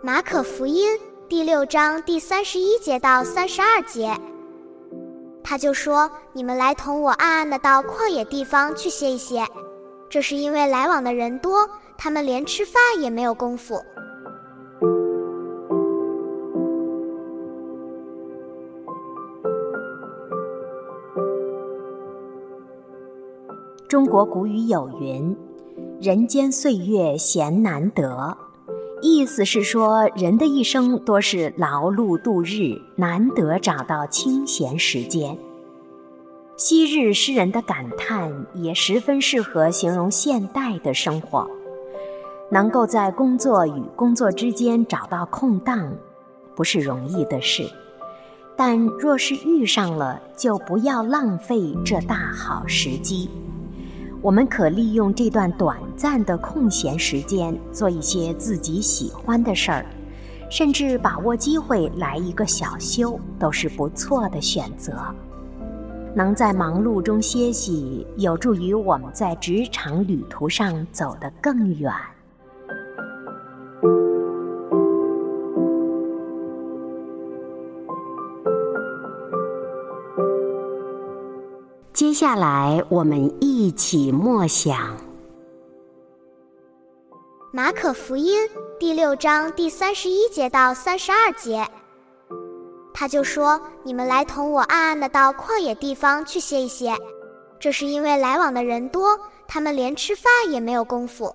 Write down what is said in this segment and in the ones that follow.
马可福音第六章第三十一节到三十二节，他就说：“你们来同我暗暗的到旷野地方去歇一歇，这是因为来往的人多，他们连吃饭也没有功夫。”中国古语有云：“人间岁月闲难得。”意思是说，人的一生多是劳碌度日，难得找到清闲时间。昔日诗人的感叹也十分适合形容现代的生活。能够在工作与工作之间找到空档，不是容易的事。但若是遇上了，就不要浪费这大好时机。我们可利用这段短暂的空闲时间，做一些自己喜欢的事儿，甚至把握机会来一个小休，都是不错的选择。能在忙碌中歇息，有助于我们在职场旅途上走得更远。接下来，我们一起默想《马可福音》第六章第三十一节到三十二节。他就说：“你们来同我暗暗的到旷野地方去歇一歇，这是因为来往的人多，他们连吃饭也没有功夫。”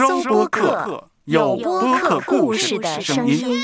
收播客，有播客故事的声音。